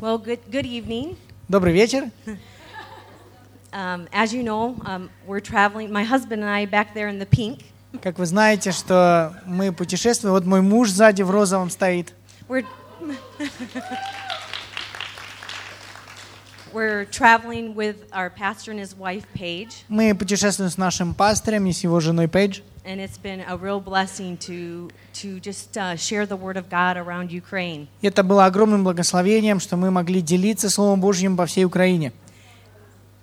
Well, good, good evening. Добрый вечер. Um, as you know, um, we're traveling, my husband and I back there in the pink. Как вы знаете, что мы путешествуем. Вот мой муж сзади в розовом стоит. We're, we're traveling with our pastor and his wife, Paige, Мы путешествуем с нашим пастором и с его женой Пейдж. and it's been a real blessing to, to just uh, share the Word of God around Ukraine. Это было огромным благословением, что мы могли делиться Словом Божьим по всей Украине.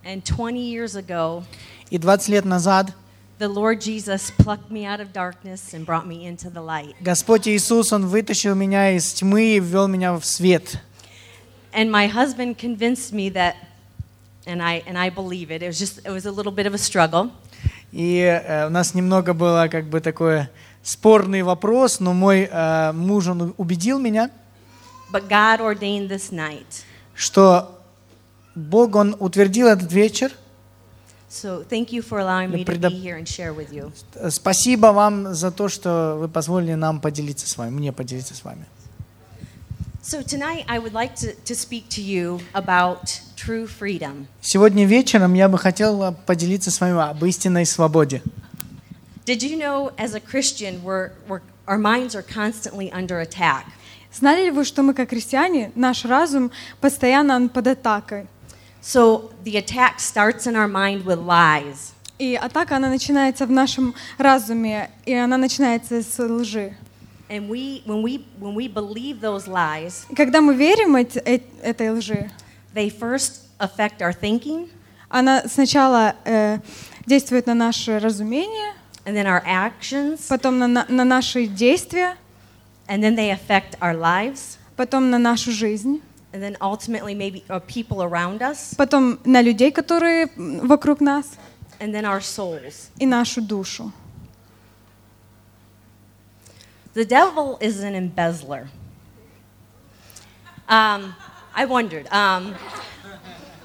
And 20 years ago, И 20 лет назад the Lord Jesus plucked me out of darkness and brought me into the light. Господь Иисус, Он вытащил меня из тьмы и ввел меня в свет. And my husband convinced me that, and I, and I believe it, it was just, it was a little bit of a struggle. И э, у нас немного было как бы такой спорный вопрос, но мой э, муж, он убедил меня, But God ordained this night. что Бог, Он утвердил этот вечер. So thank you for allowing me to be here and share with you. Спасибо вам за то, что вы позволили нам поделиться с вами, мне поделиться с вами. So tonight I would like to, to speak to you about true freedom. Сегодня вечером я бы хотел поделиться с вами об истинной свободе. Did you know as a Christian we're, we're, our minds are constantly under attack? Знали ли вы, что мы, как христиане, наш разум постоянно он под атакой? So the attack starts in our mind with lies. И атака, она начинается в нашем разуме, и она начинается с лжи. And we, when, we, when we believe those lies, И когда мы верим эт- э- этой лжи, they first affect our thinking, она сначала э, действует на наше разумение, and then our actions, потом на, на- на наши действия, and then they affect our lives, потом на нашу жизнь, and then ultimately maybe uh, people around us, потом на людей, которые м, вокруг нас, and then our souls. и нашу душу. The devil is an embezzler. Um, I wondered. Um,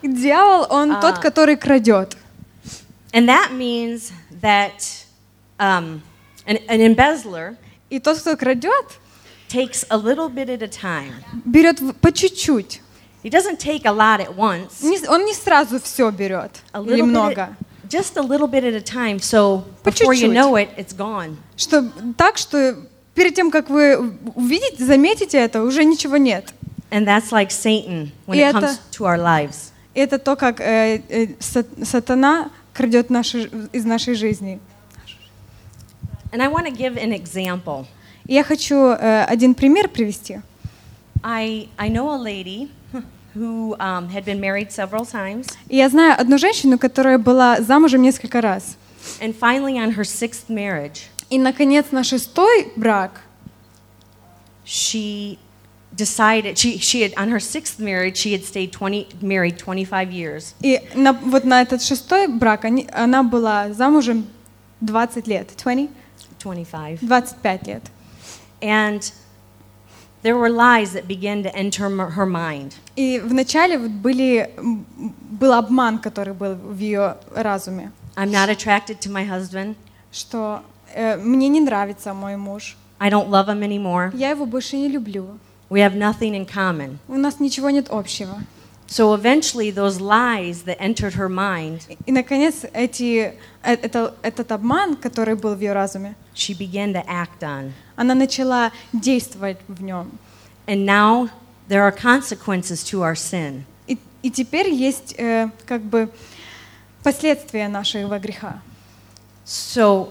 Дьявол, он А. тот, который крадет. and that means that um, an, an embezzler И тот, кто крадет, takes a little bit at a time. берет в- по чуть-чуть. He doesn't take a lot at once. Не- Он не сразу все берет A или little bit много. at, just a little bit at a time. So По before you чуть-чуть. know it, it's gone. Что так, что перед тем, как вы увидите, заметите это, уже ничего нет. And that's like Satan when И it это- comes to our lives. Это то, как э, э, са- сатана крадет наши, из нашей жизни. And I want to give an example. Я хочу э, один пример привести. I, I know a lady who um, had been married several times, я знаю одну женщину, которая была замужем несколько раз. and finally, on her sixth marriage, И, наконец, на шестой брак she decided she, she had on her sixth marriage she had stayed 20 married 25 years И на, вот на этот шестой брак они- она была замужем 20 лет, 20, 25 25 лет. and there were lies that began to enter her mind И вначале вот были, был обман, который был в ее разуме, i'm not attracted to my husband что э, мне не нравится мой муж, i don't love him anymore я его больше не люблю, we have nothing in common у нас ничего нет общего. so eventually those lies that entered her mind И, наконец, эти, э, это, этот обман, который был в ее разуме, she began to act on она начала действовать в нем. and now there are consequences to our sin И, и теперь есть э, как бы последствия нашего греха. So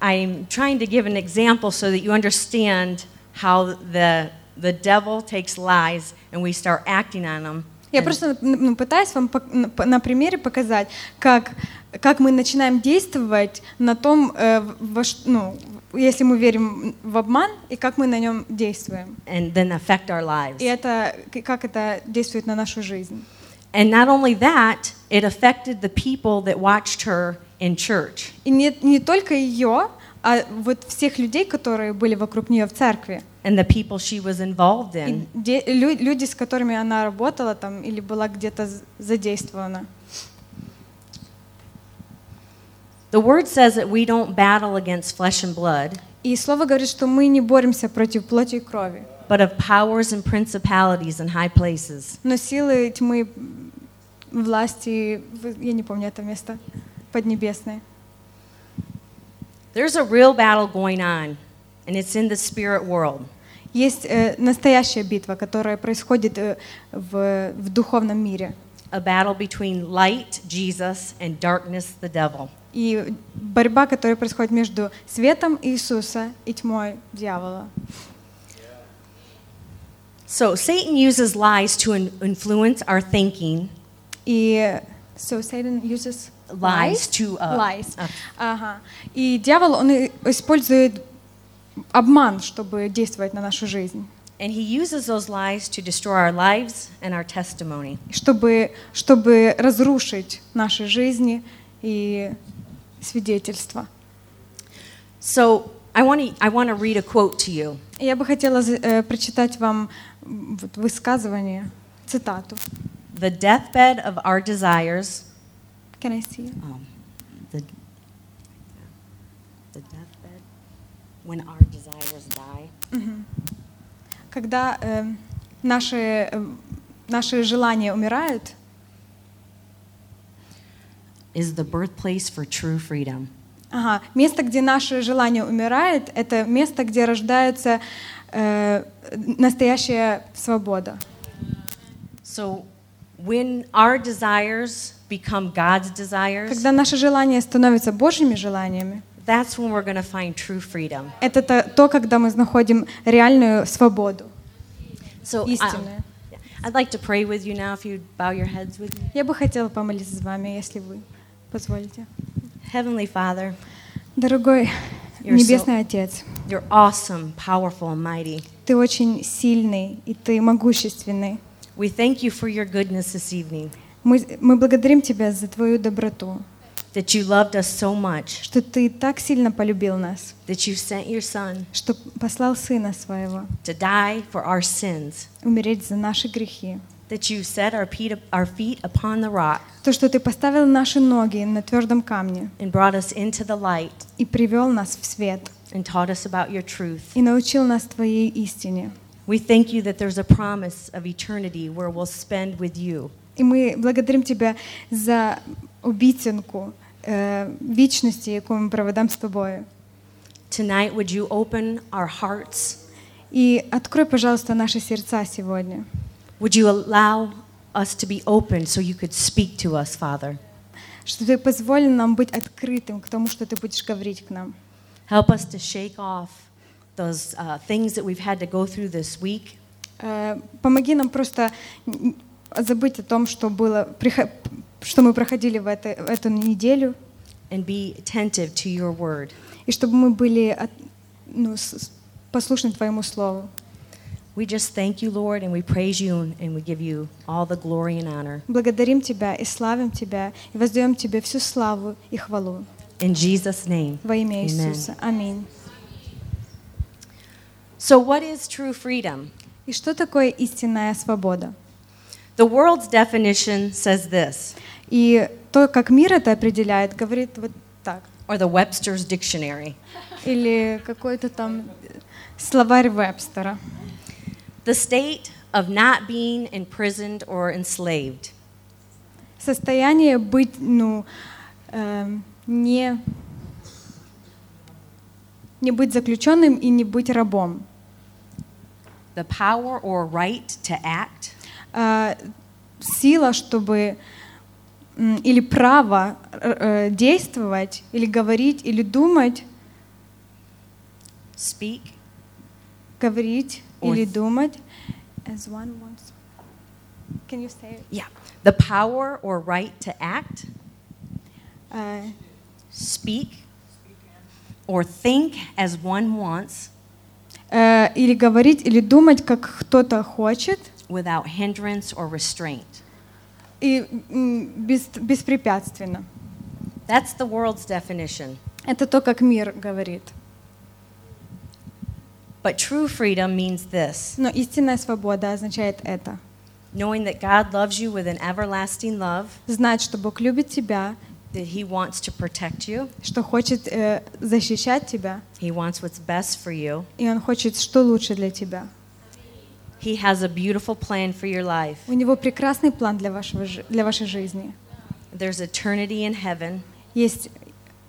I'm trying to give an example so that you understand how the, the devil takes lies and we start acting on them. Я And- просто ну, пытаюсь вам пок- на- по- на примере показать, как, как мы начинаем действовать на том, э, во ш- ну, если мы верим в обман, и как мы на нем действуем. and then affect our lives. И это, к- как это действует на нашу жизнь. And not only that, it affected the people that watched her in church. И не, не только ее, а вот всех людей, которые были вокруг нее в церкви. and the people she was involved И in. де- лю- люди, с которыми она работала там или была где-то задействована. The word says that we don't battle against flesh and blood, И слово говорит, что мы не боремся против плоти и крови, but of powers and principalities in high places. но силы тьмы, власти, я не помню это место, поднебесные. There's a real battle going on, and it's in the spirit world. Есть э, настоящая битва, которая происходит э, в, в духовном мире. A battle between light, Jesus, and darkness, the devil. И борьба, которая происходит между светом Иисуса и тьмой дьявола. So Satan uses lies to in- influence our thinking, И so Satan uses lies to uh, lies. uh, Ага. И дьявол, он использует обман, чтобы действовать на нашу жизнь. and he uses those lies to destroy our lives and our testimony. чтобы, чтобы разрушить наши жизни и свидетельства. So I want to I want to read a quote to you. Я бы хотела э, прочитать вам высказывание, цитату. The deathbed of our desires. Can I see? it? Um, the the deathbed when our desires die. Когда э, наши, э, наши желания умирают, Is the birthplace for true freedom. ага, место, где наше желание умирает, это место, где рождается э, настоящая свобода. So when our desires become God's desires, Когда наши желания становятся Божьими желаниями, that's when we're going to find true freedom. это то, то, когда мы находим реальную свободу. So um, Истинная. yeah. I'd like to pray with you now if you bow your heads with me. Я бы хотела помолиться с вами, если вы позволите. Heavenly Father, Дорогой You're Небесный Отец, you're awesome, powerful, and mighty. Ты очень сильный и Ты могущественный. We thank you for your goodness this evening, Мы, мы благодарим Тебя за Твою доброту, that you loved us so much, что Ты так сильно полюбил нас, that you sent your Son что послал Сына Своего to die for our sins, умереть за наши грехи. that you set our feet, our feet upon the rock То, что Ты поставил наши ноги на твердом камне and brought us into the light и привел нас в свет, and taught us about your truth. и научил нас Твоей истине. We thank you that there's a promise of eternity where we'll spend with you. И мы благодарим Тебя за обіцянку е, вічності, яку ми проведемо з Тобою. Tonight, would you open our hearts? И открой, пожалуйста, наши сердца сегодня. Would you allow us to be open so you could speak to us, Father? Что Ты позволил нам быть открытым к тому, что Ты будешь говорить к нам. Help us to shake off those uh, things that we've had to go through this week Э, Помоги нам просто забыть о том, что было, что мы проходили в, это- эту неделю, and be attentive to your word. и чтобы мы были ну, послушны Твоему Слову. We just thank you, Lord, and we praise you and- we give you all the glory and honor. Благодарим Тебя и славим Тебя, и воздаем Тебе всю славу и хвалу. In Jesus' name. Во имя. Иисуса. Аминь. So, what is true freedom? И что такое истинная свобода? The world's definition says this, И то, как мир это определяет, говорит вот так. or the Webster's Dictionary. Или какой-то там словарь Вебстера. The state of not being imprisoned or enslaved. Состояние быть, ну, эм, не, не быть заключенным и не быть рабом. The power or right to act. А, сила, чтобы или право э, действовать, или говорить, или думать, speak, говорить Or или думать. As one wants. Can you say it? yeah, the power or right to act, Э, speak, or think as one wants э, или говорить, или думать, как кто-то хочет, without hindrance or restraint. и м, без, беспрепятственно. That's the world's definition. Это то, как мир говорит. But true freedom means this Но истинная свобода означает это. knowing that God loves you with an everlasting love, Знать, что Бог любит тебя, that He wants to protect you, что хочет э, защищать тебя, He wants what's best for you, и Он хочет, что лучше для тебя. He has a beautiful plan for your life. У Него прекрасный план для, вашего, жи- для вашей жизни. There's eternity in heaven Есть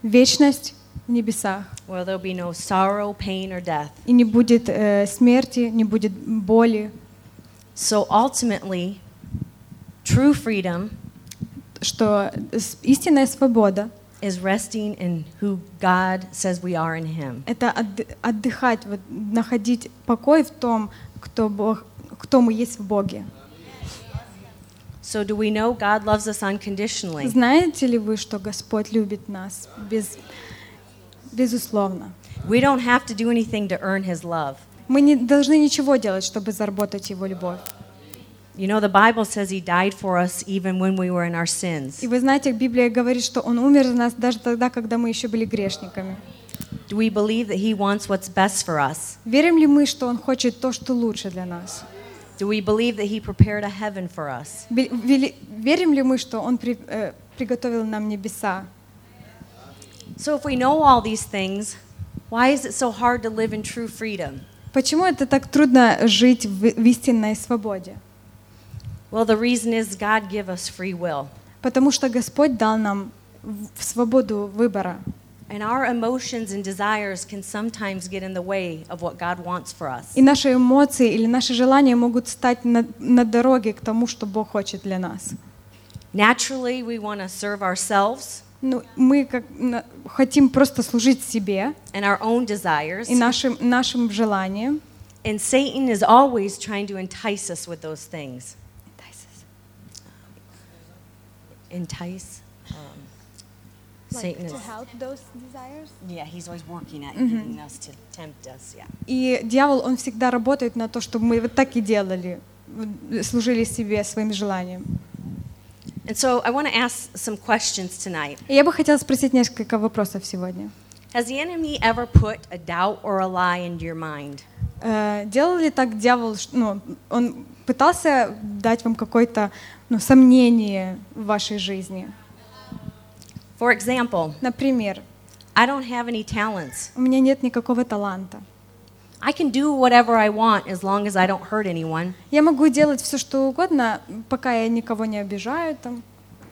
вечность в небесах. where there'll be no sorrow, pain, or death. И не будет э, смерти, не будет боли. So ultimately, true freedom Что истинная свобода is resting in who God says we are in Him. — это отды- отдыхать, вот, находить покой в том, кто, Бог, кто мы есть в Боге. So, do we know God loves us unconditionally? Знаете ли вы, что Господь любит нас без, безусловно? We don't have to do anything to earn His love. Мы не должны ничего делать, чтобы заработать Его любовь. You know, the Bible says He died for us even when we were in our sins. И вы знаете, Библия говорит, что Он умер за нас даже тогда, когда мы еще были грешниками. Do we believe that He wants what's best for us? Верим ли мы, что Он хочет то, что лучше для нас? Do we believe that He prepared a heaven for us? Верим ли мы, что Он э, приготовил нам небеса? So, if we know all these things, why is it so hard to live in true freedom? Почему это так трудно жить в истинной свободе? Well, the reason is God give us free will. Потому что Господь дал нам в- в свободу выбора. And our emotions and desires can sometimes get in the way of what God wants for us. И наши эмоции или наши желания могут стать на, на дороге к тому, что Бог хочет для нас. Naturally, we want to serve ourselves Ну, мы как, на- хотим просто служить себе and our own desires. и нашим, нашим желаниям. And Satan is always trying to entice us with those things. Entice. Um, Satan is. Yeah, he's always working at getting us to tempt us. Yeah. И дьявол, он всегда работает на то, чтобы мы вот так и делали, служили себе своим желанием. And so I want to ask some questions tonight. И я бы хотела спросить несколько вопросов сегодня. Has the enemy ever put a doubt or a lie into your mind? Э, Делал ли так дьявол, ш- ну, он пытался дать вам какое-то ну, сомнение в вашей жизни? For example, Например, I don't have any talents. у меня нет никакого таланта. I can do whatever I want as long as I don't hurt anyone. Я могу делать все, что угодно, пока я никого не обижаю, там,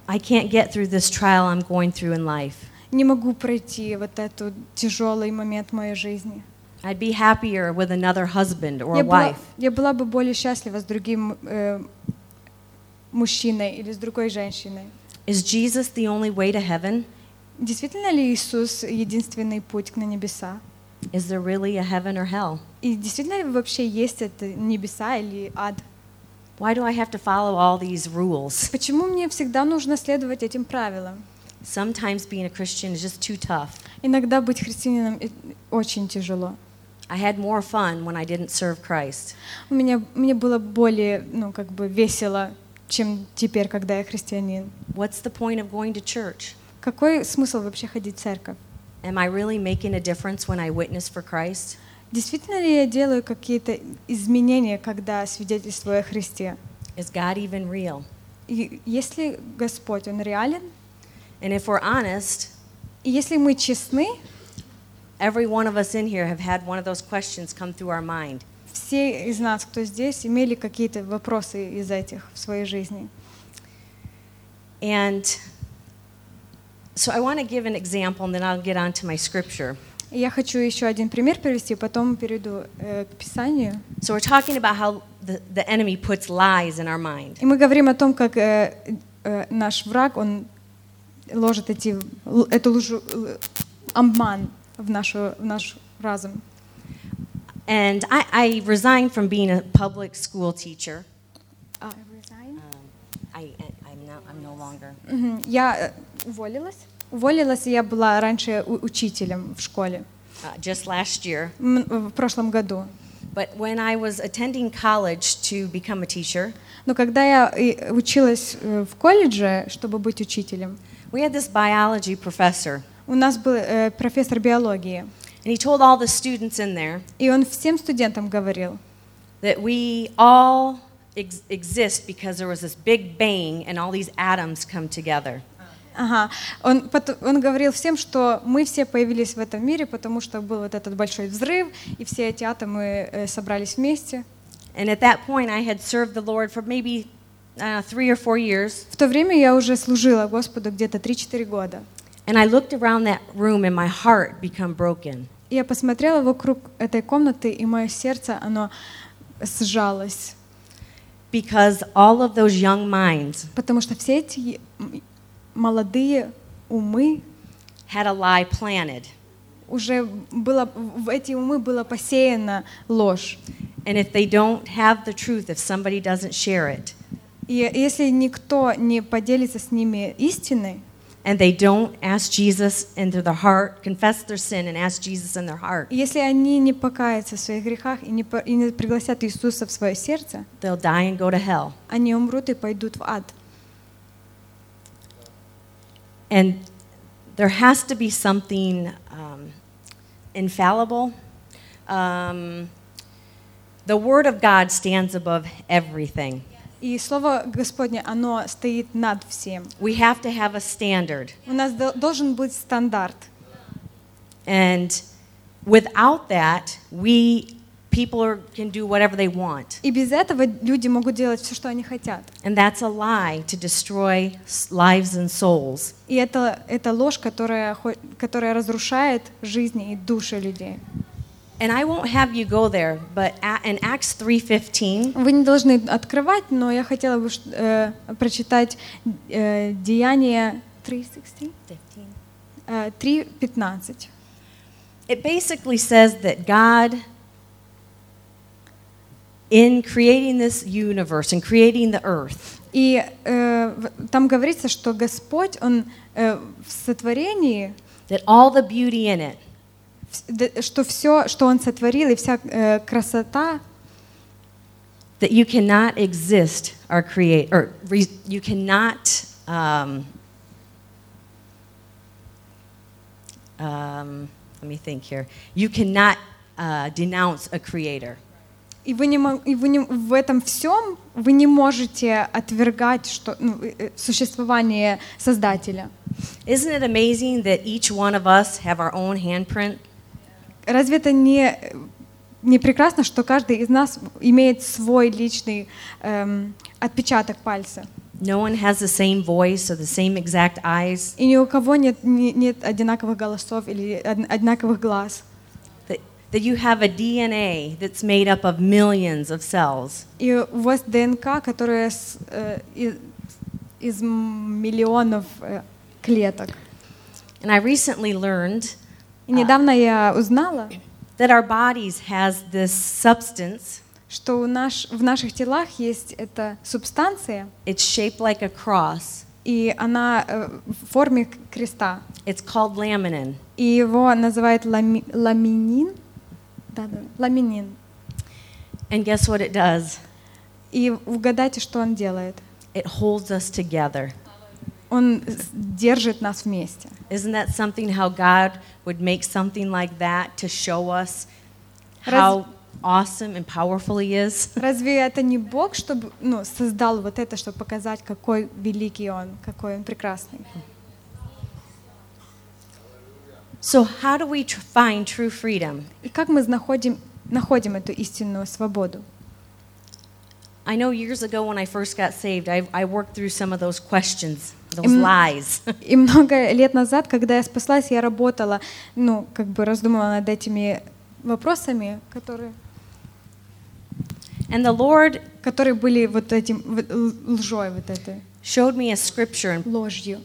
I can't get through this trial I'm going through in life. Не могу пройти вот этот тяжелый момент моей жизни. I'd be happier with another husband or Я a была, wife. я была бы более счастлива с другим э, мужчиной или с другой женщиной. Is Jesus the only way to heaven? Действительно ли Иисус единственный путь к на небеса? Is there really a heaven or hell? И действительно ли вообще есть это небеса или ад? Why do I have to follow all these rules? Почему мне всегда нужно следовать этим правилам? Sometimes being a Christian is just too tough. Иногда быть христианином э, очень тяжело. I had more fun when I didn't serve Christ. У меня, мне было более, ну, как бы весело, чем теперь, когда я христианин. What's the point of going to church? Какой смысл вообще ходить в церковь? Am I really making a difference when I witness for Christ? Действительно ли я делаю какие-то изменения, когда свидетельствую о Христе? Is God even real? И если Господь, Он реален, And if we're honest, и если мы честны, every one of us in here have had one of those questions come through our mind. все из нас, кто здесь, имели какие-то вопросы из этих в своей жизни. And so I want to give an example and then I'll get on to my scripture. И я хочу еще один пример привести, потом перейду э, к Писанию. So we're talking about how the, the enemy puts lies in our mind. И мы говорим о том, как э, э, наш враг, он ложит эти, эту лжу, л- обман в, нашу, в наш разум. And I, I resigned from being a public school teacher. Um, I, I'm, not, I'm no longer. Мгм. Я э, уволилась. Уволилась, и я была раньше учителем в школе Uh, just last year. м, в прошлом году. But when I was attending college to become a teacher, Но когда я и училась э, в колледже, чтобы быть учителем, we had this biology professor. у нас был э, профессор биологии, And he told all the students in there и он всем студентам говорил, that we all ex- exist because there was this big bang and all these atoms come together. Ага. Он, пот- он говорил всем, что мы все появились в этом мире, потому что был вот этот большой взрыв, и все эти атомы э, собрались вместе. And at that point, I had served the Lord for maybe uh, three or four years. В то время я уже служила Господу где-то 3-4 года. And I looked around that room and my heart become broken. Я посмотрела вокруг этой комнаты, и мое сердце, оно сжалось. Because all of those young minds Потому что все эти молодые умы had a lie planted. уже было, в эти умы было посеяна ложь. And if they don't have the truth, if somebody doesn't share it, И если никто не поделится с ними истиной, and they don't ask Jesus into their heart, confess their sin and ask Jesus in their heart, и если они не покаятся в своих грехах и не, по- и не пригласят Иисуса в свое сердце, they'll die and go to hell. они умрут и пойдут в ад. And there has to be something um, infallible. Um, the Word of God stands above everything. И Слово Господне, оно стоит над всем. We have to have a standard. У нас дол- должен быть стандарт. And without that, we people are, can do whatever they want. И без этого люди могут делать все, что они хотят. And that's a lie to destroy lives and souls. И это, это ложь, которая, которая разрушает жизни и души людей. And I won't have you go there, but a- in Acts 3:15, Вы не должны открывать, но я хотела бы ш- э, прочитать э, Деяние 3.16? Э, 3.15. it basically says that God in creating this universe and creating the earth, И э, в- там говорится, что Господь, Он э, в сотворении, that all the beauty in it, вс- д- что все, что Он сотворил, и вся э, красота, that you cannot exist or create, or re, you cannot. Um, um, let me think here. You cannot uh, denounce a creator. и вы, не, и вы не, в этом всем вы не можете отвергать что, ну, э, э, существование Создателя. Isn't it amazing that each one of us have our own handprint? Разве это не, не прекрасно, что каждый из нас имеет свой личный эм, отпечаток пальца? No one has the same voice or the same exact eyes. И ни у кого нет, не- нет одинаковых голосов или од- одинаковых глаз. That, that you have a DNA that's made up of millions of cells. И у вас ДНК, которая с- э, из, из миллионов э, клеток. And I recently learned И недавно я узнала, that our bodies has this substance. что у наш, в наших телах есть эта субстанция, It's shaped like a cross. и она э, в форме к- креста. It's called laminin. И его называют лами- ламинин. Да, да, ламинин. And guess what it does? И угадайте, что он делает. It holds us together. Он с- держит нас вместе. Isn't that something how God would make something like that to show us how awesome and powerful He is? Разве это не Бог, чтобы ну, создал вот это, чтобы показать, какой великий Он, какой Он прекрасный? So, how do we tr- find true freedom? И как мы находим, находим эту истинную свободу? I know years ago when I first got saved, I, I worked through some of those questions, Those Им- lies. И много лет назад, когда я спаслась, я работала, ну, как бы раздумывала над этими вопросами, которые, And the Lord которые были вот этим лжой, вот этой showed me a scripture in, ложью.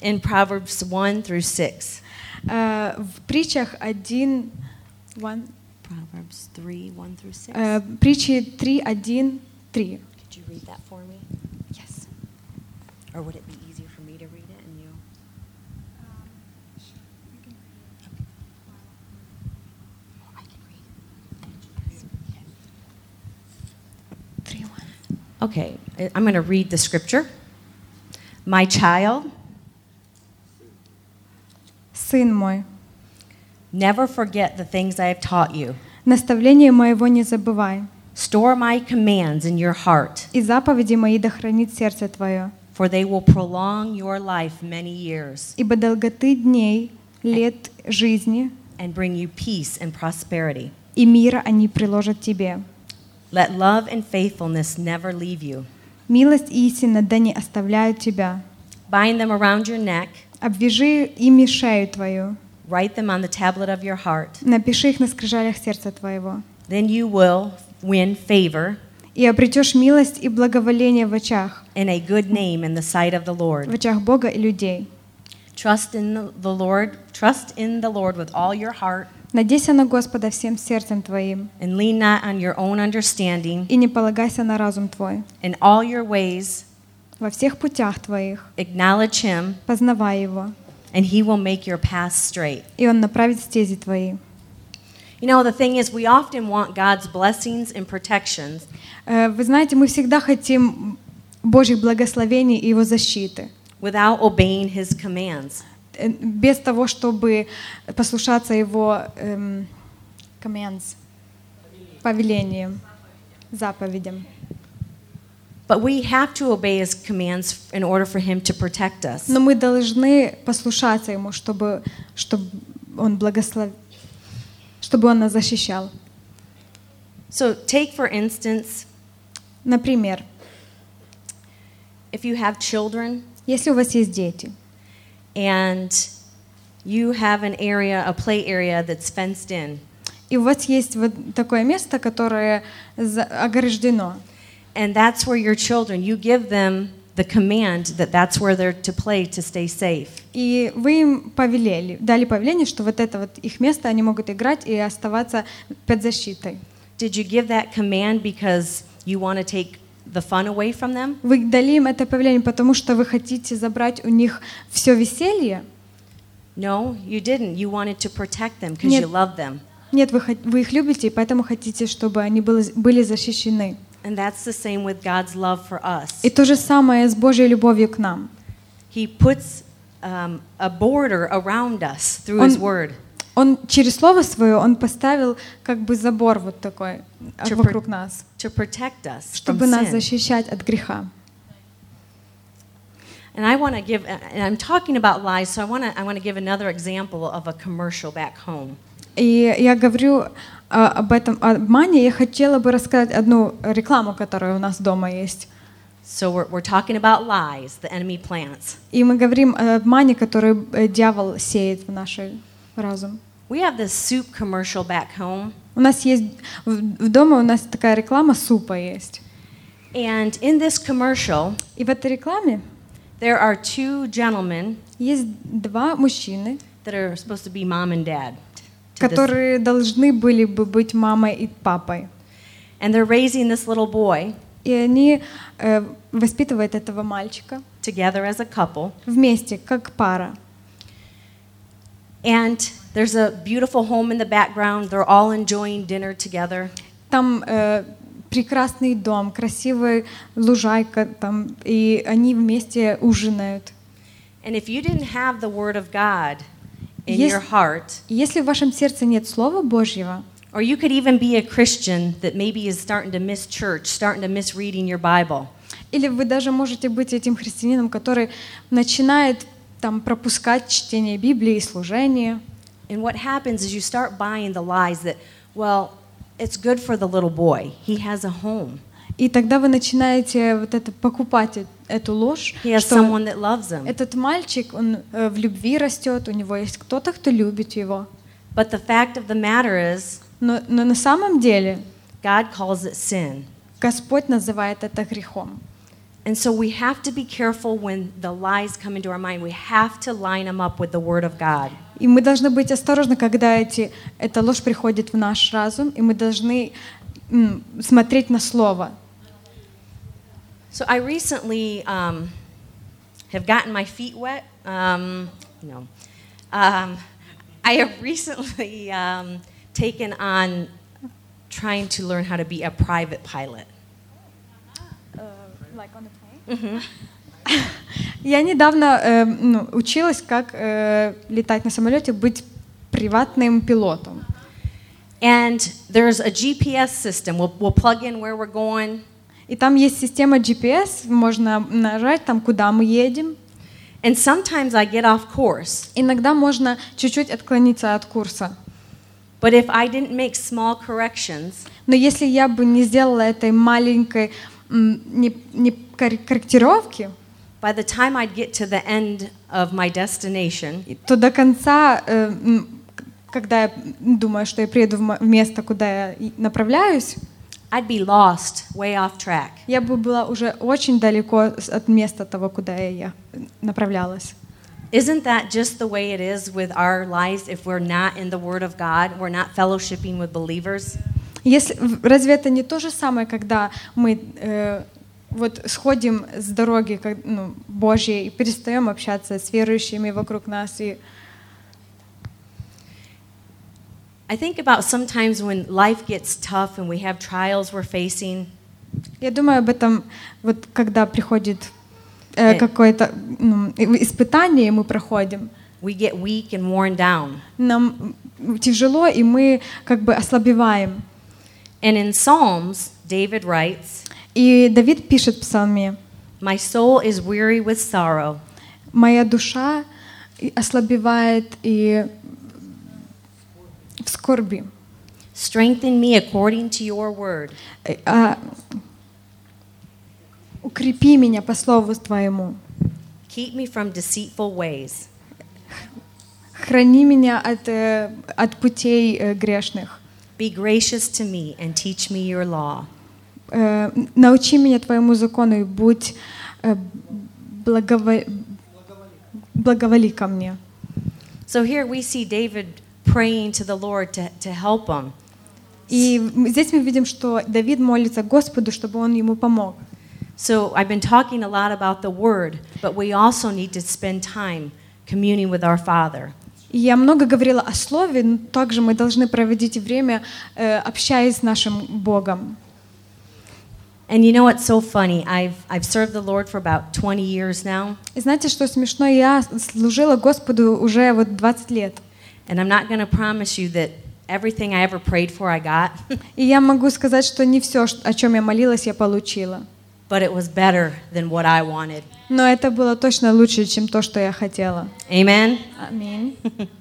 in Proverbs 1 through 6. Э, В притчах 1, Proverbs 3 1 through 6. э, притчи 3, 1, 3. Could you read that for me? Yes. Or would it be Okay, I- I'm going to read the scripture. My child, Сын мой, never forget the things I have taught you. наставление моего не забывай, Store my commands in your heart, и заповеди мои да хранит сердце твое, for they will prolong your life many years ибо долготы дней, лет жизни and bring you peace and prosperity. и мира они приложат тебе. Let love and faithfulness never leave you. Милость и истина да не оставляют тебя. Bind them around your neck. Обвяжи ими шею твою. Write them on the tablet of your heart. Напиши их на скрижалях сердца твоего. Then you will win favor И обретешь милость и благоволение в очах, and a good name in the sight of the в Lord. очах Бога и людей. Trust in the- the Lord. Trust in the Lord with all your heart Надейся на Господа всем сердцем твоим, and lean not on your own understanding. и не полагайся на разум твой. In all your ways, Во всех путях твоих acknowledge Him, познавай Его, and He will make your path straight. и Он направит стези твои. You know, the thing is, we often want God's blessings and protections, Э, Вы знаете, мы всегда хотим Божьих благословений и Его защиты, without obeying His commands. Э, без того, чтобы послушаться Его эм, commands, повелениям, заповедям. But we have to obey His commands in order for Him to protect us. Но мы должны послушаться Ему, чтобы, чтобы Он благословил, чтобы Он нас защищал. So, take for instance, Например, if you have children если у вас есть дети, and you have an area, a play area that's fenced in, и у вас есть вот такое место, которое за- ограждено, and that's where your children, you give them the command that that's where they're to play to stay safe. и вы им повелели, дали повеление, что вот это вот их место, они могут играть и оставаться под защитой. Did you give that command because you want to take the fun away from them? Вы дали им это повеление, потому что вы хотите забрать у них все веселье? No, you didn't. You wanted to protect them because you love them. Нет, вы, вы их любите, и поэтому хотите, чтобы они были, были защищены. And that's the same with God's love for us. И то же самое с Божьей любовью к нам. He puts um, a border around us through His Он- Word Он через Слово Свое, Он поставил как бы забор вот такой а, To вокруг нас, to protect us чтобы нас sin. защищать от греха. And I want to give, and I'm talking about lies, so I want to, I want to give another example of a commercial back home. И я говорю а, об этом обмане, я хотела бы рассказать одну рекламу, которая у нас дома есть. So we're, we're talking about lies the enemy plants. И мы говорим о обмане, который э, дьявол сеет в наш разум. We have this soup commercial back home, У нас есть дома у нас такая реклама супа есть. and in this commercial, И в этой рекламе there are two gentlemen есть два мужчины, that are supposed to be mom and dad. to this- которые должны были бы быть мамой и папой. and they're raising this little boy И они э, воспитывают этого мальчика together as a couple. вместе, как пара. And there's a beautiful home in the background. They're all enjoying dinner together. Там э, прекрасный дом, красивая лужайка, там, и они вместе ужинают. And if you didn't have the Word of God in Yes. your heart, Если в вашем сердце нет Слова Божьего, or you could even be a Christian that maybe is starting to miss church, starting to miss reading your Bible, или вы даже можете быть этим христианином, который начинает там пропускать чтение Библии и служение, and what happens is you start buying the lies that, well, it's good for the little boy. He has a home. и тогда вы начинаете вот это покупать э- эту ложь, He has что someone that loves him. этот мальчик, он э, в любви растет, у него есть кто-то, кто любит его. But the fact of the matter is, Но, но на самом деле God calls it sin. Господь называет это грехом. And so we have to be careful when the lies come into our mind. We have to line them up with the Word of God. И мы должны быть осторожны, когда эти, эта ложь приходит в наш разум, и мы должны м, смотреть на Слово. So I recently um, have gotten my feet wet. Um, no. Um, I have recently um, taken on trying to learn how to be a private pilot. Я недавно э, ну, училась, как э, летать на самолете, быть приватным пилотом. And there's a GPS system. We'll, we'll plug in where we're going. И там есть система GPS, можно нажать там, куда мы едем. And sometimes I get off course. Иногда можно чуть-чуть отклониться от курса. But if I didn't make small corrections, Но если я бы не сделала этой маленькой не, не кор- корректировки, by the time I'd get to the end of my destination, то до конца, э, когда я думаю, что я приеду в место, куда я направляюсь, I'd be lost, way off track. я бы была уже очень далеко от места того, куда я направлялась. Isn't that just the way it is with our lives if we're not in the Word of God, we're not fellowshipping with believers? Если, разве это не то же самое, когда мы э, вот сходим с дороги как, ну, Божьей и перестаем общаться с верующими вокруг нас? И I think about sometimes when life gets tough and we have trials we're facing, я думаю об этом, вот когда приходит э, Э. какое-то ну, испытание, и мы проходим. we get weak and worn down. Нам тяжело, и мы как бы ослабеваем. And in Psalms, David writes, И Давид пишет в псалме, My soul is weary with sorrow. «Моя душа ослабевает и в скорби». Strengthen me according to your word. Э, а, укрепи меня по слову Твоему. Keep me from deceitful ways. Храни меня от, э, от путей э, грешных. Be gracious to me and teach me your law. Э, научи меня Твоему закону и будь э, благово- благоволи ко мне. So here we see David praying to the Lord to, to help him. И здесь мы видим, что Давид молится Господу, чтобы он ему помог. So I've been talking a lot about the word, but we also need to spend time communing with our Father. Я много говорила о слове, но также мы должны проводить время, э, общаясь с нашим Богом. And you know what's so funny? I've, I've served the Lord for about 20 years now, И знаете, что смешно? Я служила Господу уже вот 20 лет. and I'm not going to promise you that everything I ever prayed for I got, И я могу сказать, что не все, о чем я молилась, я получила. but it was better than what I wanted. Но это было точно лучше, чем то, что я хотела. Amen? Аминь.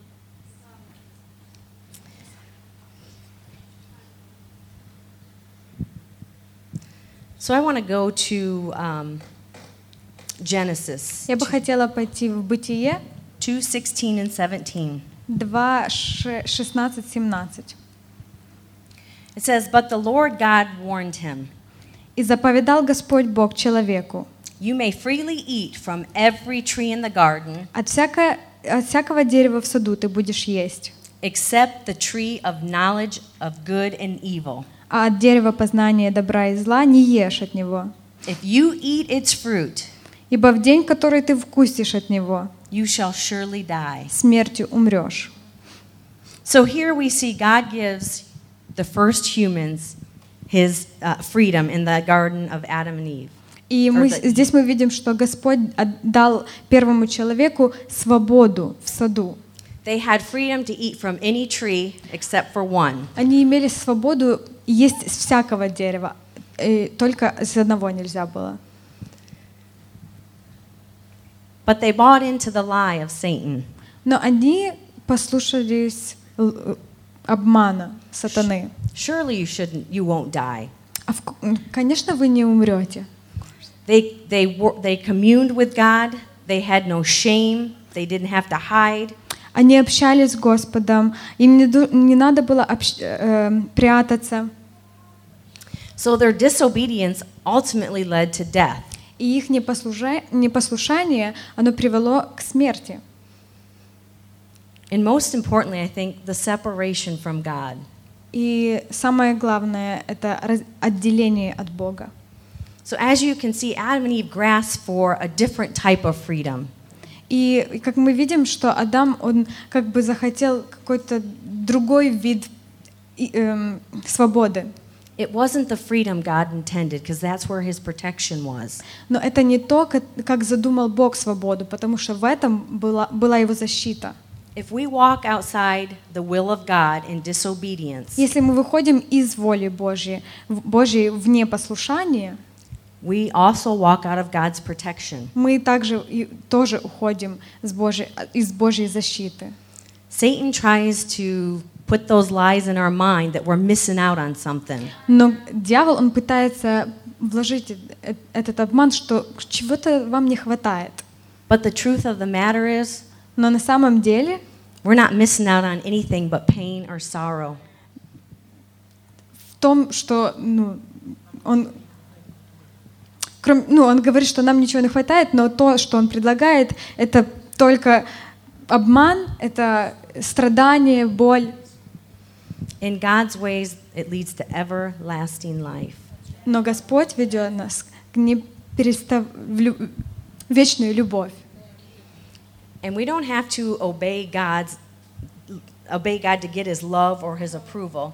So I want to go to um, Genesis Я бы хотела пойти в Бытие 2 16 and 17. 2, 16, 17. It says, But the Lord God warned him, «И заповедал Господь Бог человеку, You may freely eat from every tree in the garden, от, всяко- от всякого дерева в саду ты будешь есть, except the tree of knowledge of good and evil. А от дерева познания добра и зла не ешь от него. If you eat its fruit, Ибо в день, который ты вкусишь от него, you shall surely die. смертью умрешь». So here we see God gives the first humans his uh, freedom in the garden of Adam and Eve. И мы, the- здесь мы видим, что Господь дал первому человеку свободу в саду. They had freedom to eat from any tree except for one. Они имели свободу есть с всякого дерева, и только с одного нельзя было. But they bought into the lie of Satan. Но они послушались э, обмана сатаны. Surely you shouldn't you won't die. А в- конечно, вы не умрете. They they they communed with God. They had no shame. They didn't have to hide. Они общались с Господом, им не, не надо было общ- э, прятаться, So their disobedience ultimately led to death. и их непослушание, оно привело к смерти. And most importantly, I think the separation from God. И самое главное — это отделение от Бога. So as you can see, Adam and Eve grasped for a different type of freedom. И как мы видим, что Адам, он как бы захотел какой-то другой вид эм, свободы. It wasn't the freedom God intended, because that's where his protection was. Но это не то, как, задумал Бог свободу, потому что в этом была, была его защита. If we walk outside the will of God in disobedience, Если мы выходим из воли Божьей, в- Божьей вне послушания, we also walk out of God's protection. мы также и тоже уходим с Божьей, из Божьей защиты. Satan tries to put those lies in our mind that we're missing out on something. Но дьявол, он пытается вложить э- этот обман, что чего-то вам не хватает. But the truth of the matter is, Но на самом деле we're not missing out on anything but pain or sorrow. в том, что ну, он, кром- ну, он говорит, что нам ничего не хватает, но то, что он предлагает, это только обман, это страдание, боль. In God's ways, it leads to everlasting life. Но Господь ведет нас к неперестав... вечную любовь. And we don't have to obey God's obey God to get his love or his approval.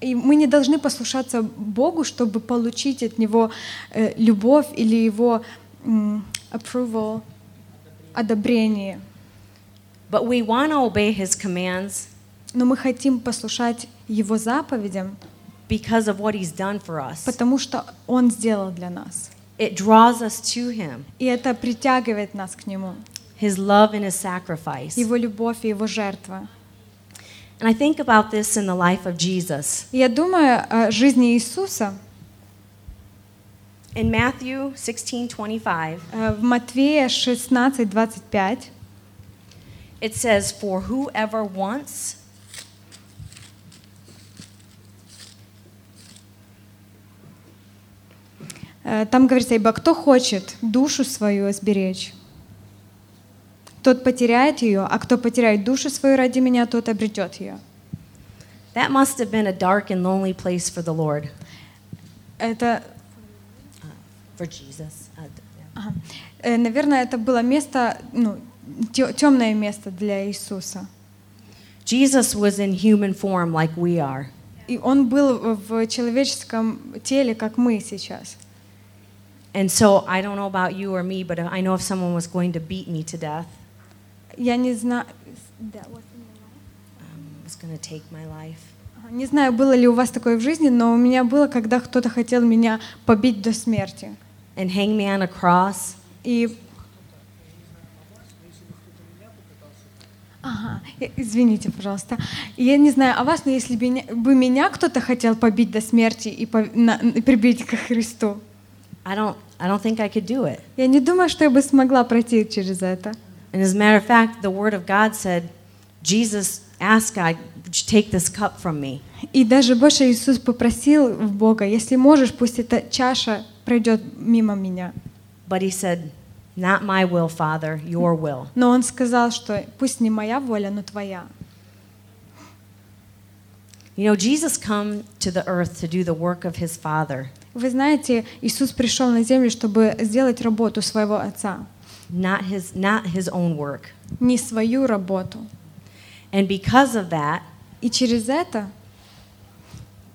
И мы не должны послушаться Богу, чтобы получить от Него э, любовь или Его approval, одобрение. But we want to obey his commands Но мы хотим послушать Его заповедям, because of what he's done for us. потому что Он сделал для нас. It draws us to him, И это притягивает нас к Нему. his love and his sacrifice. Его любовь и Его жертва. And I think about this in the life of Jesus. Я думаю о жизни Иисуса In Matthew 16:25, э, в Матвея 16, 25. it says, "For whoever wants Э, Там говорится, ибо кто хочет душу свою сберечь, тот потеряет ее, а кто потеряет душу свою ради меня, тот обретет ее. That must have been a dark and lonely place for the Lord, Это, for Jesus. Uh, ага. Э, наверное, это было место, ну, темное место для Иисуса. Jesus was in human form like we are. И он был в человеческом теле, как мы сейчас. And so I don't know about you or me, but I know if someone was going to beat me to death, Я не знаю, um, не знаю, было ли у вас такое в жизни, но у меня было, когда кто-то хотел меня побить до смерти. and hang me on a cross, И Ага, извините, пожалуйста. Я не знаю о вас, но если бы меня, бы меня кто-то хотел побить до смерти и, по- на- прибить ко Христу, I don't, I don't think I could do it. я не думаю, что я бы смогла пройти через это. And as a matter of fact, the Word of God said, Jesus asked God, Would you take this cup from me? И даже больше Иисус попросил в Бога, если можешь, пусть эта чаша пройдет мимо меня. But he said, Not my will, Father, your will. Но Он сказал, что пусть не моя воля, но твоя. You know, Jesus come to the earth to do the work of his Father, Вы знаете, Иисус пришел на землю, чтобы сделать работу своего Отца, not his, not his own work. не свою работу. And because of that, И через это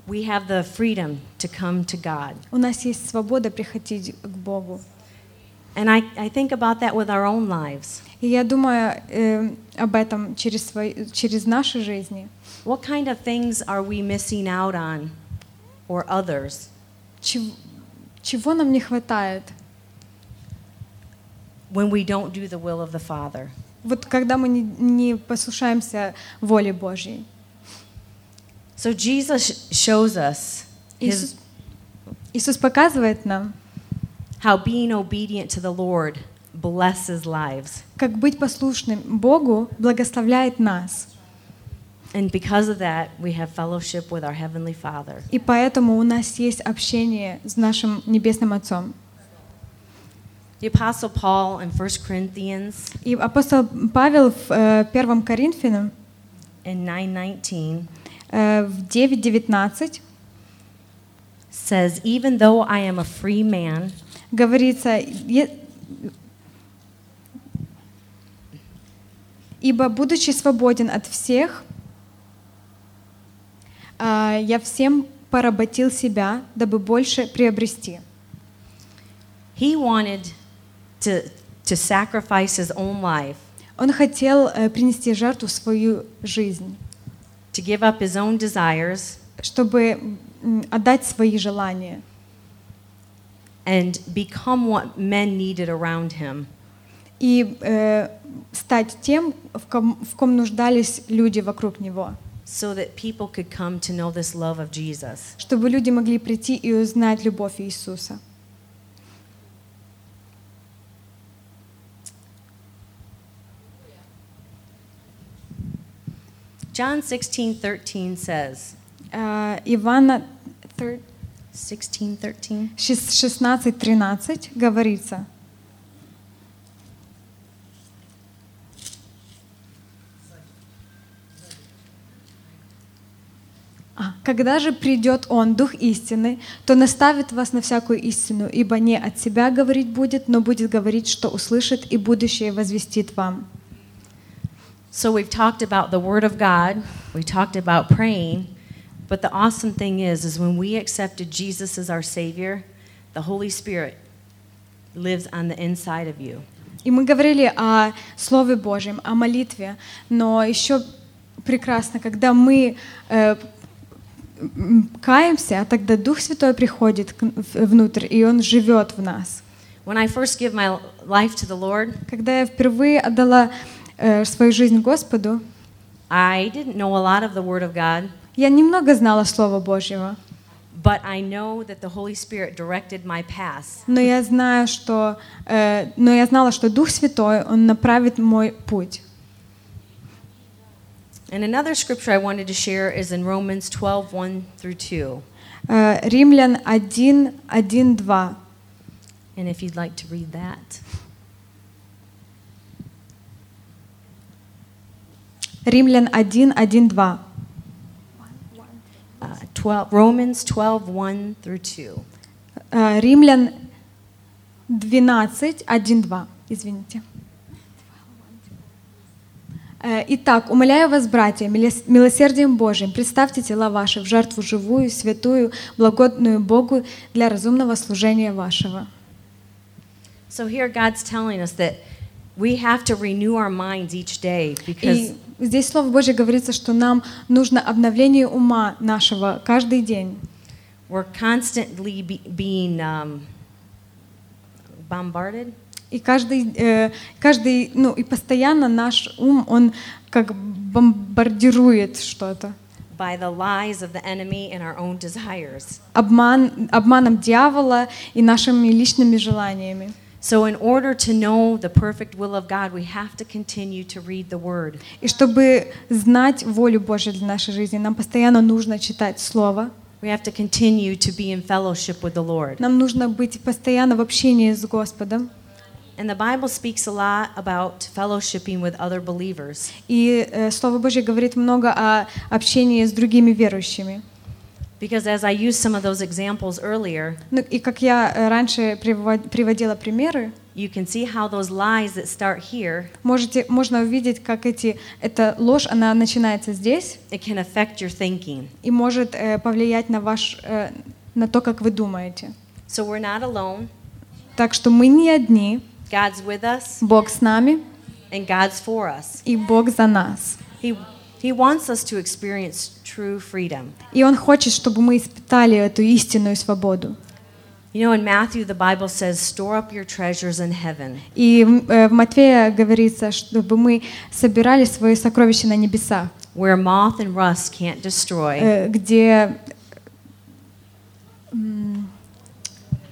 we have the freedom to come to God. у нас есть свобода приходить к Богу. And I, I think about that with our own lives. И я думаю э, об этом через, свои, через наши жизни. What kind of things are we missing out on or others Чего, чего нам не хватает? When we don't do the will of the Father? Вот когда мы не, не послушаемся воле Божьей. So Jesus shows us his, Иисус показывает нам, how being obedient to the Lord blesses lives. как быть послушным Богу благословляет нас. And because of that, we have fellowship with our Heavenly Father. И поэтому у нас есть общение с нашим Небесным Отцом. The Apostle Paul in 1 Corinthians И апостол Павел в э, 1 Коринфянам in 9:19 э, в 9.19 says, "Even though I am a free man, говорится, «Е- «Ибо, будучи свободен от всех, а, я всем поработил себя, дабы больше приобрести». he wanted to to sacrifice his own life, Он хотел э, принести жертву свою жизнь, to give up his own desires чтобы отдать свои желания and become what men needed around him." и э, стать тем, в ком, в ком нуждались люди вокруг него. so that people could come to know this love of Jesus. чтобы люди могли прийти и узнать любовь Иисуса. John 16:13 says, Э, Ивана 16:13 16.13 говорится, А, «Когда же придет Он, Дух истины, то наставит вас на всякую истину, ибо не от себя говорить будет, но будет говорить, что услышит, и будущее возвестит вам». So we've talked about the word of God, we talked about praying, but the awesome thing is is when we accepted Jesus as our savior, the Holy Spirit lives on the inside of you. И мы говорили о Слове Божьем, о молитве, но еще прекрасно, когда мы э, м, каемся, тогда Дух Святой приходит к- в- внутрь, и Он живет в нас. When I first gave my life to the Lord, Когда я впервые отдала э, свою жизнь Господу, I didn't know a lot of the word of God, я немного знала Слова Божьего, but I know that the Holy Spirit directed my path. но я знаю, что, э, но я знала, что Дух Святой Он направит мой путь. And another scripture I wanted to share is in Romans 12, 1 through 2. Э, Римлян 1, 1, 2. And if you'd like to read that. Римлян 1, 1, 2. Uh, 12, Romans 12, 1 through 2. Э, Римлян 12, 1, 2. Извините. Э, Итак, умоляю вас, братья, милос- милосердием Божьим, представьте тела ваши в жертву живую, святую, благодную Богу для разумного служения вашего. So here God's telling us that we have to renew our minds each day because И здесь Слово Божье говорится, что нам нужно обновление ума нашего каждый день. we're constantly be, being um, bombarded И каждый, э, каждый, ну и постоянно наш ум, он как бомбардирует что-то. by the lies of the enemy and our own desires. Обман, обманом дьявола и нашими личными желаниями. So, in order to know the perfect will of God, we have to continue to read the Word. И чтобы знать волю Божью для нашей жизни, нам постоянно нужно читать Слово. We have to continue to be in fellowship with the Lord. Нам нужно быть постоянно в общении с Господом. And the Bible speaks a lot about fellowshipping with other believers. И э, Слово Божье говорит много о общении с другими верующими. Because as I used some of those examples earlier, Ну, и как я э, раньше привод- приводила примеры, you can see how those lies that start here, можете, можно увидеть, как эти, эта ложь, она начинается здесь it can affect your thinking. и может э, повлиять на, ваш, э, на то, как вы думаете. So we're not alone. Так что мы не одни, God's with us Бог с нами, and God's for us. и Бог за нас. He, he wants us to experience true freedom. И Он хочет, чтобы мы испытали эту истинную свободу. You know, in Matthew, the Bible says, store up your treasures in heaven. И э, в Матфея говорится, чтобы мы собирали свои сокровища на небесах, where moth and rust can't destroy, э, где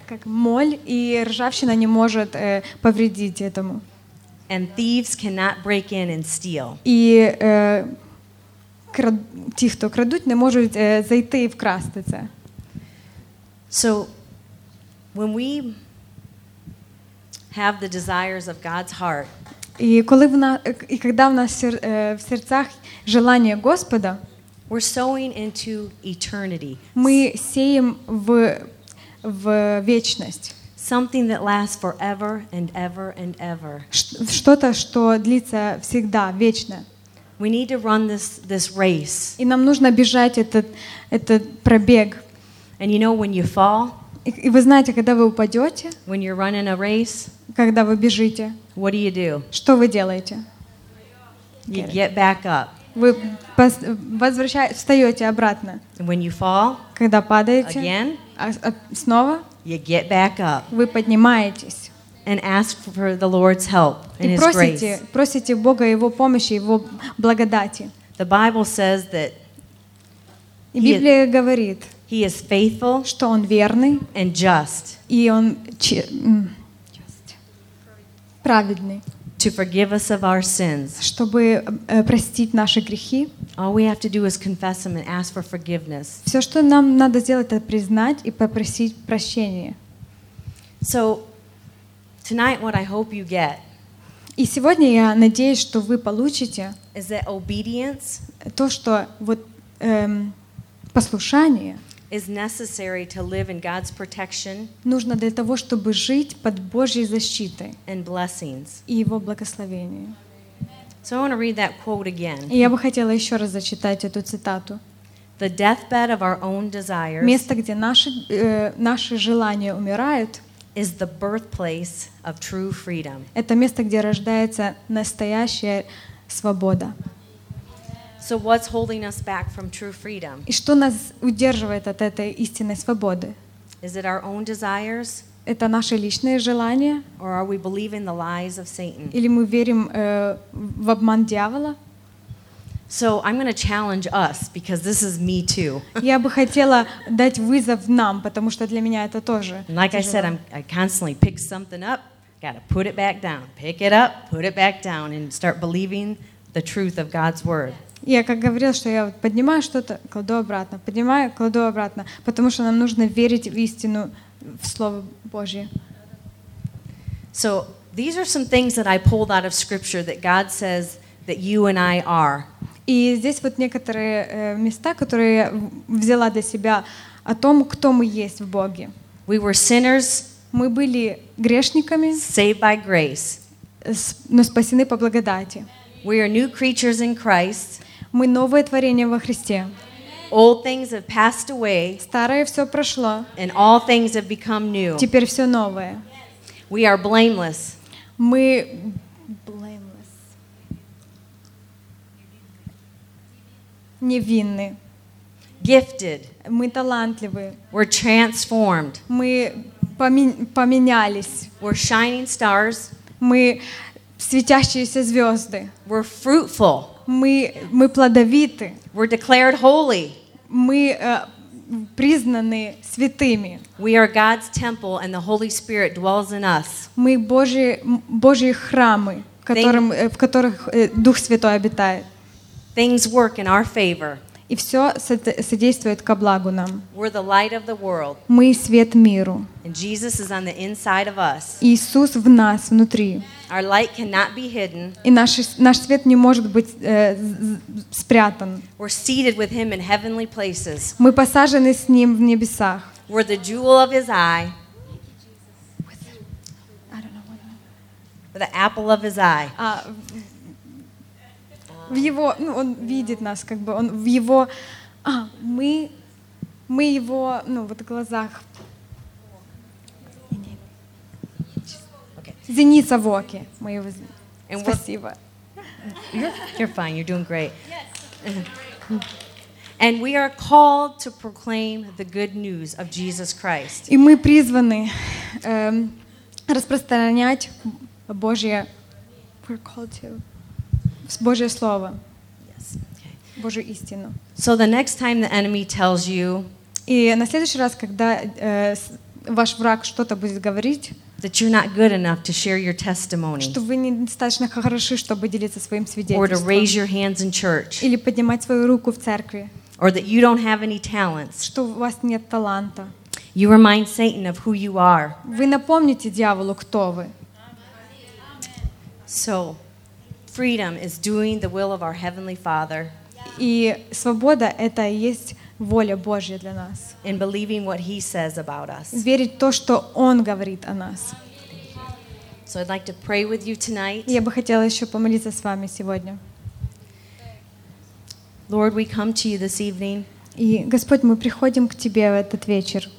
как моль и ржавчина не может э, повредить этому. and thieves cannot break in and steal. Е, крад... ті, хто крадуть, не можуть е, зайти і вкрасти це. So, when we have the desires of God's heart, І коли в на... і коли в нас сер... е, в серцях желання Господа, we're sowing into eternity, ми сіємо в, в вічність. something that lasts forever and ever and ever. Ш- Что-то, что длится всегда, вечно. We need to run this, this race. И нам нужно бежать этот, этот пробег. And you know, when you fall, И, и вы знаете, когда вы упадете, when you're running a race, когда вы бежите, what do you do? что вы делаете? You get back up. Вы возвращаете, встаете обратно. And when you fall Когда падаете, again, а, а снова you get back up вы поднимаетесь. and ask for the Lord's help and И His просите, grace. просите Бога Его помощи, Его благодати. The Bible says that И He is- Библия говорит, He is faithful что Он верный, and just и Он че- м, праведный, to forgive us of our sins. чтобы э, простить наши грехи. All we have to do is confess them and ask for forgiveness. Все, что нам надо сделать, это признать и попросить прощения. So, tonight, what I hope you get И сегодня я надеюсь, что вы получите is that obedience то, что вот эм, послушание is necessary to live in God's protection нужно для того, чтобы жить под Божьей защитой and blessings. и Его благословением. So, I want to read that quote again. И я бы хотела еще раз зачитать эту цитату. The deathbed of our own desires Место, где наши, э, наши желания умирают, is the birthplace of true freedom. это место, где рождается настоящая свобода. So, what's holding us back from true freedom? И что нас удерживает от этой истинной свободы? Is it our own desires, Это наши личные желания? or are we believing the lies of Satan? Или мы верим э, в обман дьявола? So, I'm going to challenge us because this is me too. Я бы хотела дать вызов нам, потому что для меня это тоже. And like I said, тяжело. I'm, I constantly pick something up, got to put it back down, pick it up, put it back down, and start believing the truth of God's word. Я как говорила, что я вот поднимаю что-то, кладу обратно, поднимаю, кладу обратно, потому что нам нужно верить в истину, в Слово Божье. So these are some things that I pulled out of Scripture that God says that you and I are. И здесь вот некоторые э, места, которые взяла для себя о том, кто мы есть в Боге. We were sinners Мы были грешниками, saved by grace. но спасены по благодати. We are new creatures in Christ. Мы новое творение во Христе. Old things have passed away, Старое все прошло, and all things have become new. теперь все новое. We are blameless. Мы blameless. Невинны, gifted. мы талантливы, We're transformed. мы помен- поменялись, We're shining stars. мы светящиеся звезды, We're fruitful. мы, мы плодовиты, We're declared holy. мы э, признаны святыми, We are God's temple, and the Holy Spirit dwells in us. мы Божьи, Божьи храмы, в, котором, э, в которых э, Дух Святой обитает. Things work in our favor. И все содействует ко благу нам. We're the light of the world, Мы свет миру. and Jesus is on the inside of us. Иисус в нас, внутри. Our light cannot be hidden. И наш, наш свет не может быть э, з- з- спрятан. We're seated with Him in heavenly places. Мы посажены с Ним в небесах. We're the jewel of His eye, the apple of His eye. А, в- Его, ну, Он видит нас, как бы, Он в Его, а, мы, мы Его, ну, вот в глазах. Okay. Зеница в оке. Мы его... And Спасибо. You're, you're fine. You're doing great. And we are called to proclaim the good news of Jesus Christ. И мы призваны эм, распространять Божье, we're called to, Божье Слово, Yes. Okay. Божью истину. So the next time the enemy tells you И на следующий раз, когда э, с- ваш враг что-то будет говорить, that you're not good enough to share your testimony что вы недостаточно хороши, чтобы делиться своим or to свидетельством, raise your hands in church или поднимать свою руку в церкви, or that you don't have any talents, что у вас нет таланта, you remind Satan of who you are. вы напомните дьяволу, кто вы. So freedom is doing the will of our Heavenly Father И свобода — это и есть воля Божья для нас. and believing what He says about us. Верить то, что Он говорит о нас. So I'd like to pray with you tonight. Я бы хотела еще помолиться с вами сегодня. Lord, we come to you this evening. И, Господь, мы приходим к Тебе в этот вечер.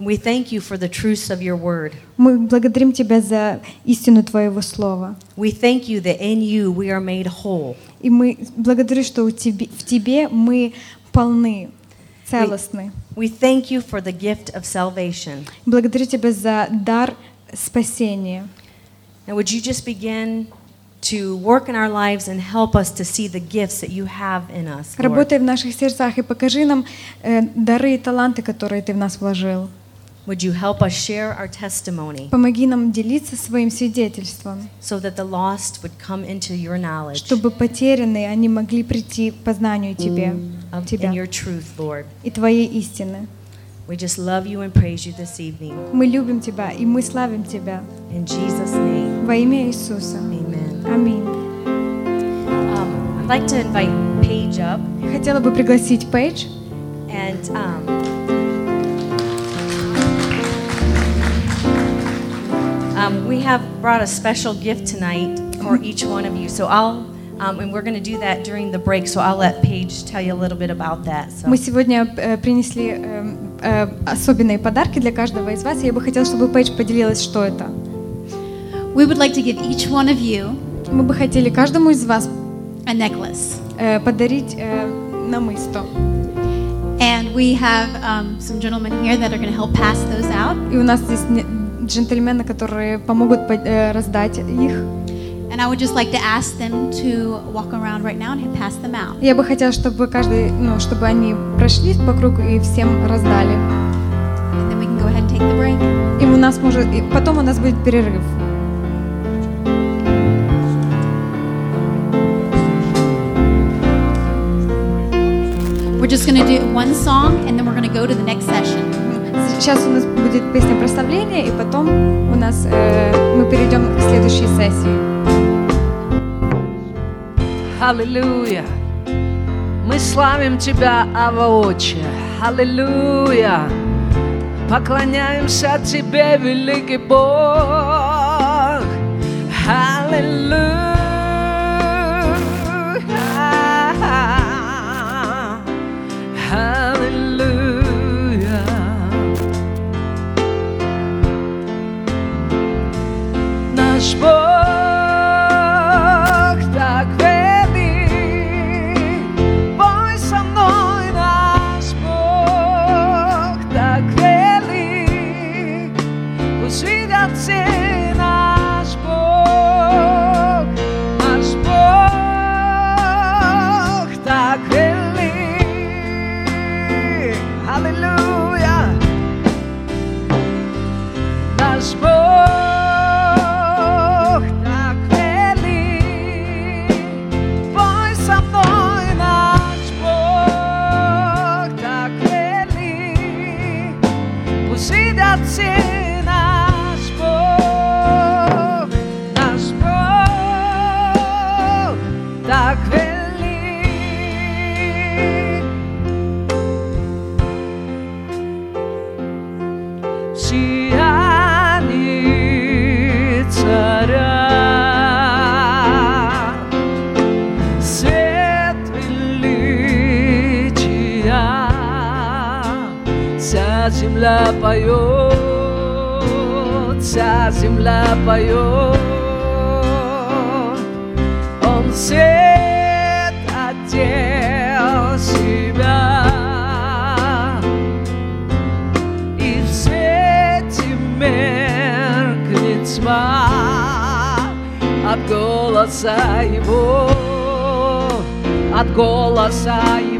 We thank you for the truths of your word. Мы благодарим Тебя за истину Твоего Слова. We thank you that in you we are made whole. И мы благодарю, что у тебе, в Тебе мы полны, целостны. We thank you for the gift of salvation. Благодарю Тебя за дар спасения. And would you just begin to work in our lives and help us to see the gifts that you have in us. Lord. Работай в наших сердцах и покажи нам э, дары и таланты, которые Ты в нас вложил. Would you help us share our testimony Помоги нам делиться своим свидетельством, so that the lost would come into your knowledge чтобы потерянные они могли прийти к познанию Тебе, of, Тебя in your truth, Lord? и Твоей истины. We just love you and praise you this evening. Мы любим Тебя и мы славим Тебя In Jesus' name, во имя Иисуса. amen. Аминь. Um, I'd like to invite Paige up. Я хотела бы пригласить Пейдж. And um, um, we have brought a special gift tonight for each one of you. So I'll, um, and we're going to do that during the break. So I'll let Paige tell you a little bit about that. So. Мы сегодня э, принесли э, э, особенные подарки для каждого из вас. и Я бы хотела, чтобы Пейдж поделилась, что это. We would like to give each one of you Мы бы хотели каждому из вас a necklace. э, подарить э, намысто. And we have um, some gentlemen here that are going to help pass those out. И у нас здесь не- джентльмены, которые помогут по- э, раздать их. And I would just like to ask them to walk around right now and pass them out. Я бы хотела, чтобы каждый, ну, чтобы они прошли по кругу и всем раздали. And then we can go ahead and take the break. И у нас может, и потом у нас будет перерыв. We're just going to do one song and then we're going to go to the next session. Сейчас у нас будет песня прославления, и потом у нас э, мы перейдем к следующей сессии. Аллилуйя. Мы славим Тебя, Ава. Аллилуйя. Поклоняемся Тебе, великий Бог. Аллилуйя. Поет. Он свет одел себя, и в свете меркнет тьма от голоса его, от голоса его.